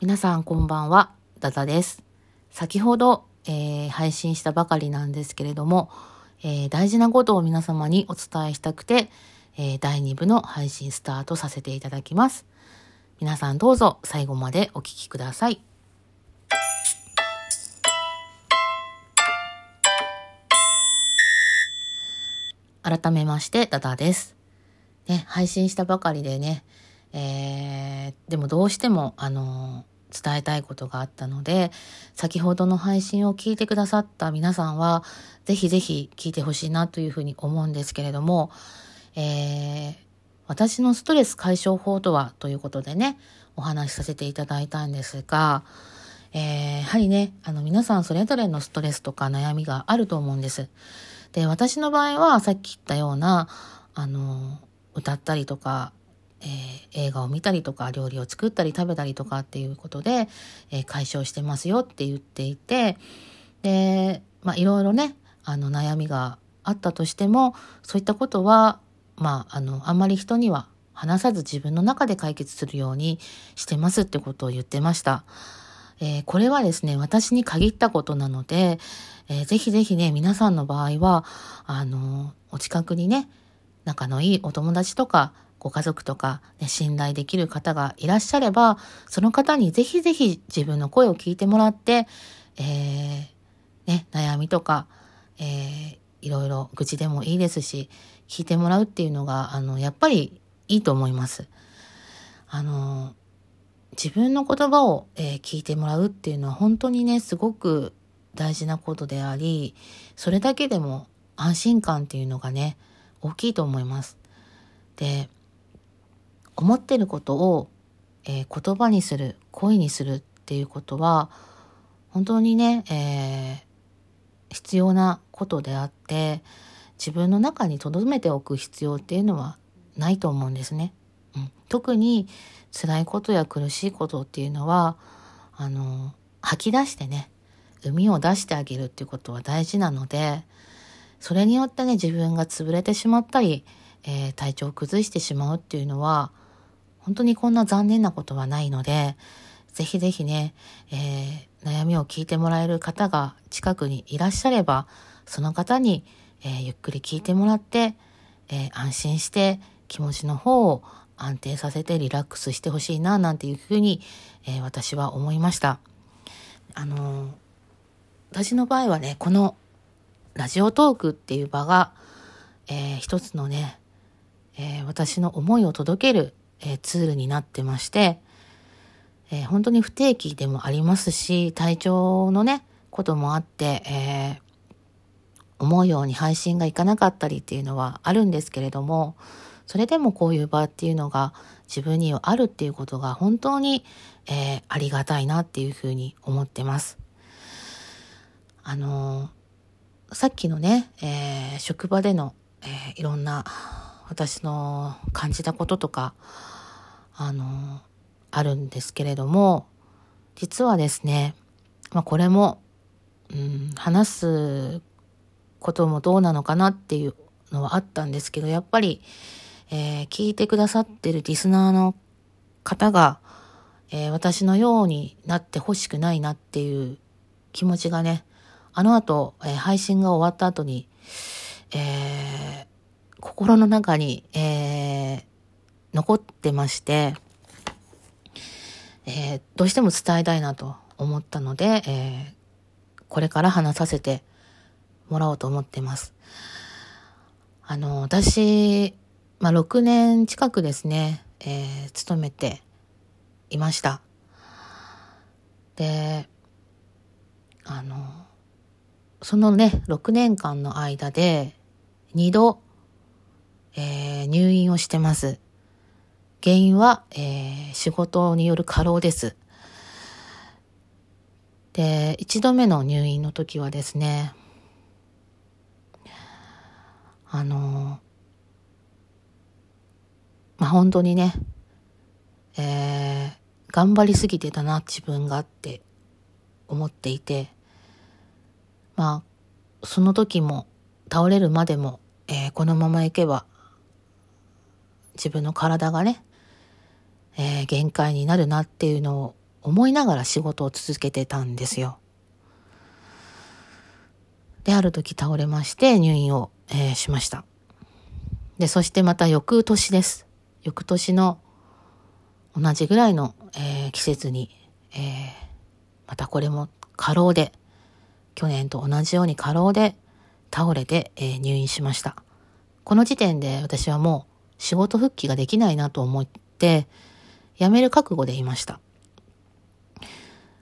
皆さんこんばんは、ダダです。先ほど、えー、配信したばかりなんですけれども、えー、大事なことを皆様にお伝えしたくて、えー、第2部の配信スタートさせていただきます。皆さんどうぞ最後までお聴きください。改めまして、ダダです。ね、配信したばかりでね、えー、でもどうしても、あの、伝えたいことがあったので、先ほどの配信を聞いてくださった皆さんは、ぜひぜひ聞いてほしいなというふうに思うんですけれども、えー、私のストレス解消法とはということでね、お話しさせていただいたんですが、えー、やはりね、あの皆さんそれぞれのストレスとか悩みがあると思うんです。で、私の場合はさっき言ったような、あの、歌ったりとか、えー、映画を見たりとか、料理を作ったり食べたりとかっていうことで、えー、解消してますよって言っていて、で、まあいろいろね、あの悩みがあったとしても、そういったことは、まあ、あの、あんまり人には話さず自分の中で解決するようにしてますってことを言ってました。えー、これはですね、私に限ったことなので、えー、ぜひぜひね、皆さんの場合は、あの、お近くにね、仲のいいお友達とか、ご家族とか、ね、信頼できる方がいらっしゃれば、その方にぜひぜひ自分の声を聞いてもらって、えー、ね、悩みとか、えー、いろいろ愚痴でもいいですし、聞いてもらうっていうのが、あの、やっぱりいいと思います。あの、自分の言葉を、えー、聞いてもらうっていうのは本当にね、すごく大事なことであり、それだけでも安心感っていうのがね、大きいと思います。で、思ってることを、えー、言葉にする、声にするっていうことは、本当にね、えー、必要なことであって、自分の中に留めておく必要っていうのはないと思うんですね。うん、特に辛いことや苦しいことっていうのは、あの、吐き出してね、海を出してあげるっていうことは大事なので、それによってね、自分が潰れてしまったり、えー、体調を崩してしまうっていうのは、本当にこんな残念なことはないので、ぜひぜひね、えー、悩みを聞いてもらえる方が近くにいらっしゃれば、その方に、えー、ゆっくり聞いてもらって、え安心して気持ちの方を安定させてリラックスしてほしいな、なんていうふうに、え私は思いました。あの私の場合はね、このラジオトークっていう場が、えー、一つのね、え、私の思いを届ける、えー、ツールになってまして、え本当に不定期でもありますし、体調のね、こともあって、え思うように配信がいかなかったりっていうのはあるんですけれども、それでもこういう場っていうのが自分にはあるっていうことが本当に、えありがたいなっていうふうに思ってます。あのー、さっきのね、えー、職場での、えー、いろんな私の感じたこととか、あのあるんですけれども、実はですね、まあ、これも、うん、話すこともどうなのかなっていうのはあったんですけど、やっぱり、えー、聞いてくださってるリスナーの方が、えー、私のようになってほしくないなっていう気持ちがね、あの後、えー、配信が終わった後に、えー、心の中に、えー、残ってまして、えー、どうしても伝えたいなと思ったので、えー、これから話させてもらおうと思ってます。あの、私、まあ、6年近くですね、えー、勤めていました。で、あの、そのね、6年間の間で、2度、えー、入院をしてます。原因は、えー、仕事による過労です。で、1度目の入院の時はですね、あの、まあ、本当にね、えー、頑張りすぎてたな、自分がって思っていて、まあ、その時も、倒れるまでも、えー、このままいけば、自分の体がね、えー、限界になるなっていうのを思いながら仕事を続けてたんですよ。で、ある時倒れまして入院を、えー、しました。で、そしてまた翌年です。翌年の同じぐらいの、えー、季節に、えー、またこれも過労で、去年と同じように過労で倒れて、えー、入院しました。この時点で私はもう仕事復帰ができないなと思って、辞める覚悟でいました。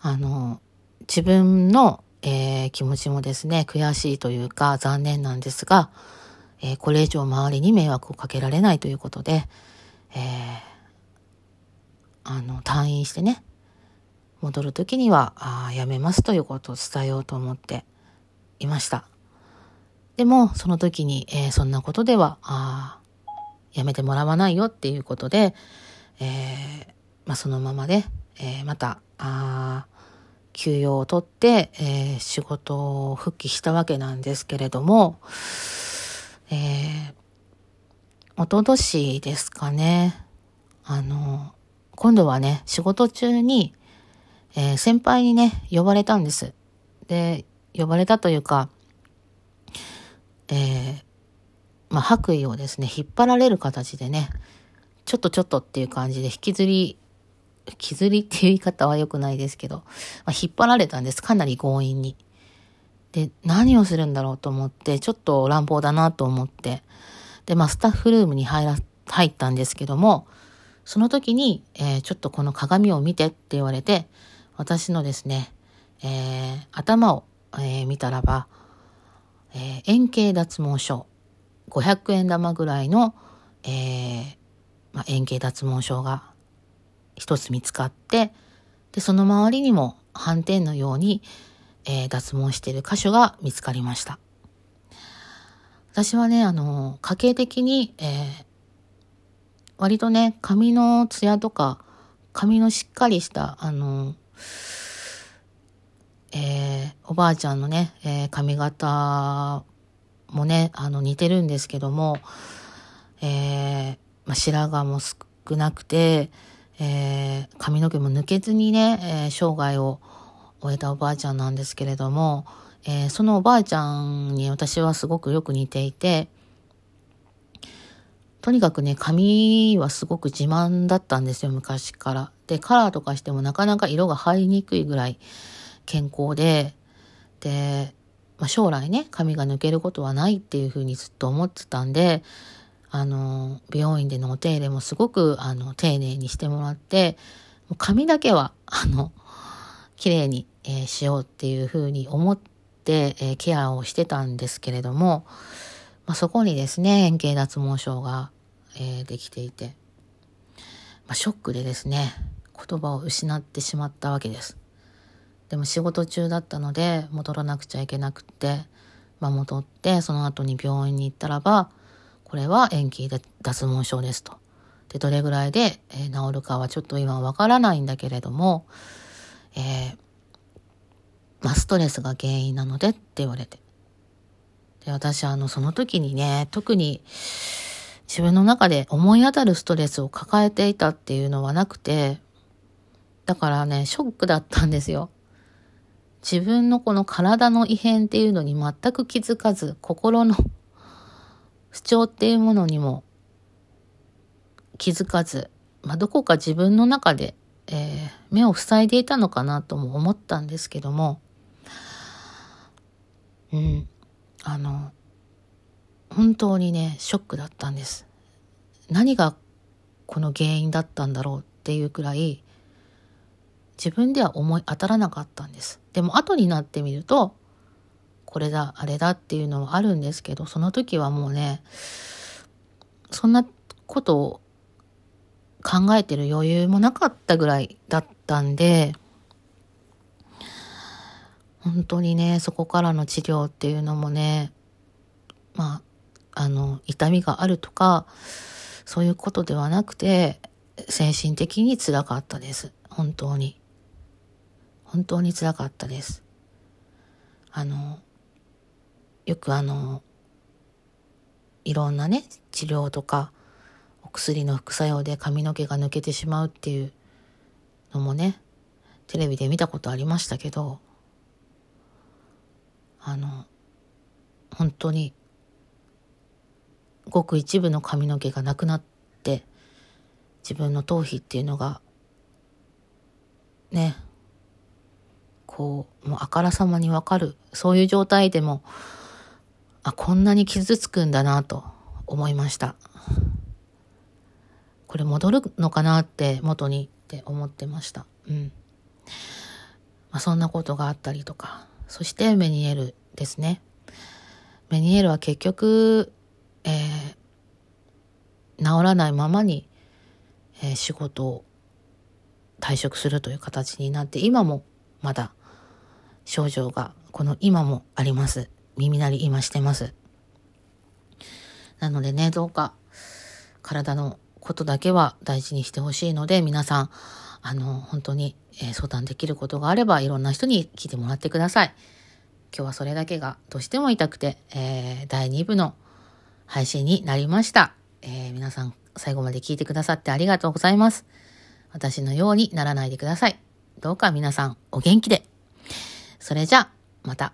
あの、自分の、えー、気持ちもですね、悔しいというか残念なんですが、えー、これ以上周りに迷惑をかけられないということで、えー、あの、退院してね、戻る時には、あやめますということを伝えようと思っていました。でも、その時に、えー、そんなことでは、あやめてもらわないよっていうことで、えー、まあ、そのままで、えー、また、あ休養を取って、えー、仕事を復帰したわけなんですけれども、えー、おととしですかね、あの、今度はね、仕事中に、えー、先輩にね、呼ばれたんです。で、呼ばれたというか、えー、まあ、白衣をですね、引っ張られる形でね、ちょっとちょっとっていう感じで引きずり、引きずりっていう言い方は良くないですけど、まあ、引っ張られたんです。かなり強引に。で、何をするんだろうと思って、ちょっと乱暴だなと思って、で、まあ、スタッフルームに入ら、入ったんですけども、その時に、えー、ちょっとこの鏡を見てって言われて、私のですね、えー、頭を、えー、見たらば、え、円形脱毛症、500円玉ぐらいの、えーまあ、円形脱毛症が一つ見つかって、で、その周りにも斑点のように、えー、脱毛している箇所が見つかりました。私はね、あの、家計的に、えー、割とね、髪のツヤとか、髪のしっかりした、あの、えー、おばあちゃんのね、えー、髪型もね、あの、似てるんですけども、えー、まあ、白髪も少なくて、えー、髪の毛も抜けずにね、えー、生涯を終えたおばあちゃんなんですけれども、えー、そのおばあちゃんに私はすごくよく似ていて、とにかくね、髪はすごく自慢だったんですよ、昔から。で、カラーとかしてもなかなか色が入りにくいぐらい健康で、で、まあ、将来ね、髪が抜けることはないっていうふうにずっと思ってたんで、あの、美容院でのお手入れもすごく、あの、丁寧にしてもらって、もう髪だけは、あの、綺麗に、えー、しようっていうふうに思って、えー、ケアをしてたんですけれども、まあ、そこにですね、円形脱毛症が、えー、できていて、まあ、ショックでですね、言葉を失ってしまったわけです。でも仕事中だったので戻らなくちゃいけなくって、まあ、戻ってその後に病院に行ったらばこれは延期で脱毛症ですと。でどれぐらいで、え、治るかはちょっと今わからないんだけれども、えー、まあ、ストレスが原因なのでって言われて。で私あのその時にね特に自分の中で思い当たるストレスを抱えていたっていうのはなくてだからねショックだったんですよ。自分のこの体の異変っていうのに全く気づかず、心の 不調っていうものにも気づかず、まあ、どこか自分の中で、えー、目を塞いでいたのかなとも思ったんですけども、うん、あの、本当にね、ショックだったんです。何がこの原因だったんだろうっていうくらい、自分では思い当たらなかったんです。でも後になってみると、これだ、あれだっていうのはあるんですけど、その時はもうね、そんなことを考えてる余裕もなかったぐらいだったんで、本当にね、そこからの治療っていうのもね、まあ、あの、痛みがあるとか、そういうことではなくて、精神的につらかったです。本当に。本当につらかったです。あの、よくあの、いろんなね、治療とかお薬の副作用で髪の毛が抜けてしまうっていうのもね、テレビで見たことありましたけど、あの、本当に、ごく一部の髪の毛がなくなって、自分の頭皮っていうのが、ね、こう、もうあからさまにわかる、そういう状態でも、あ、こんなに傷つくんだなと思いました。これ戻るのかなって元にって思ってました。うん。まあ、そんなことがあったりとか。そしてメニエルですね。メニエールは結局、えー、治らないままに、えー、仕事を退職するという形になって、今もまだ症状がこの今もあります。耳鳴り今してます。なのでね、どうか体のことだけは大事にしてほしいので、皆さん、あの、本当に、え相談できることがあれば、いろんな人に聞いてもらってください。今日はそれだけがどうしても痛くて、えー、第2部の配信になりました。えー、皆さん最後まで聞いてくださってありがとうございます。私のようにならないでください。どうか皆さんお元気で。それじゃ、また。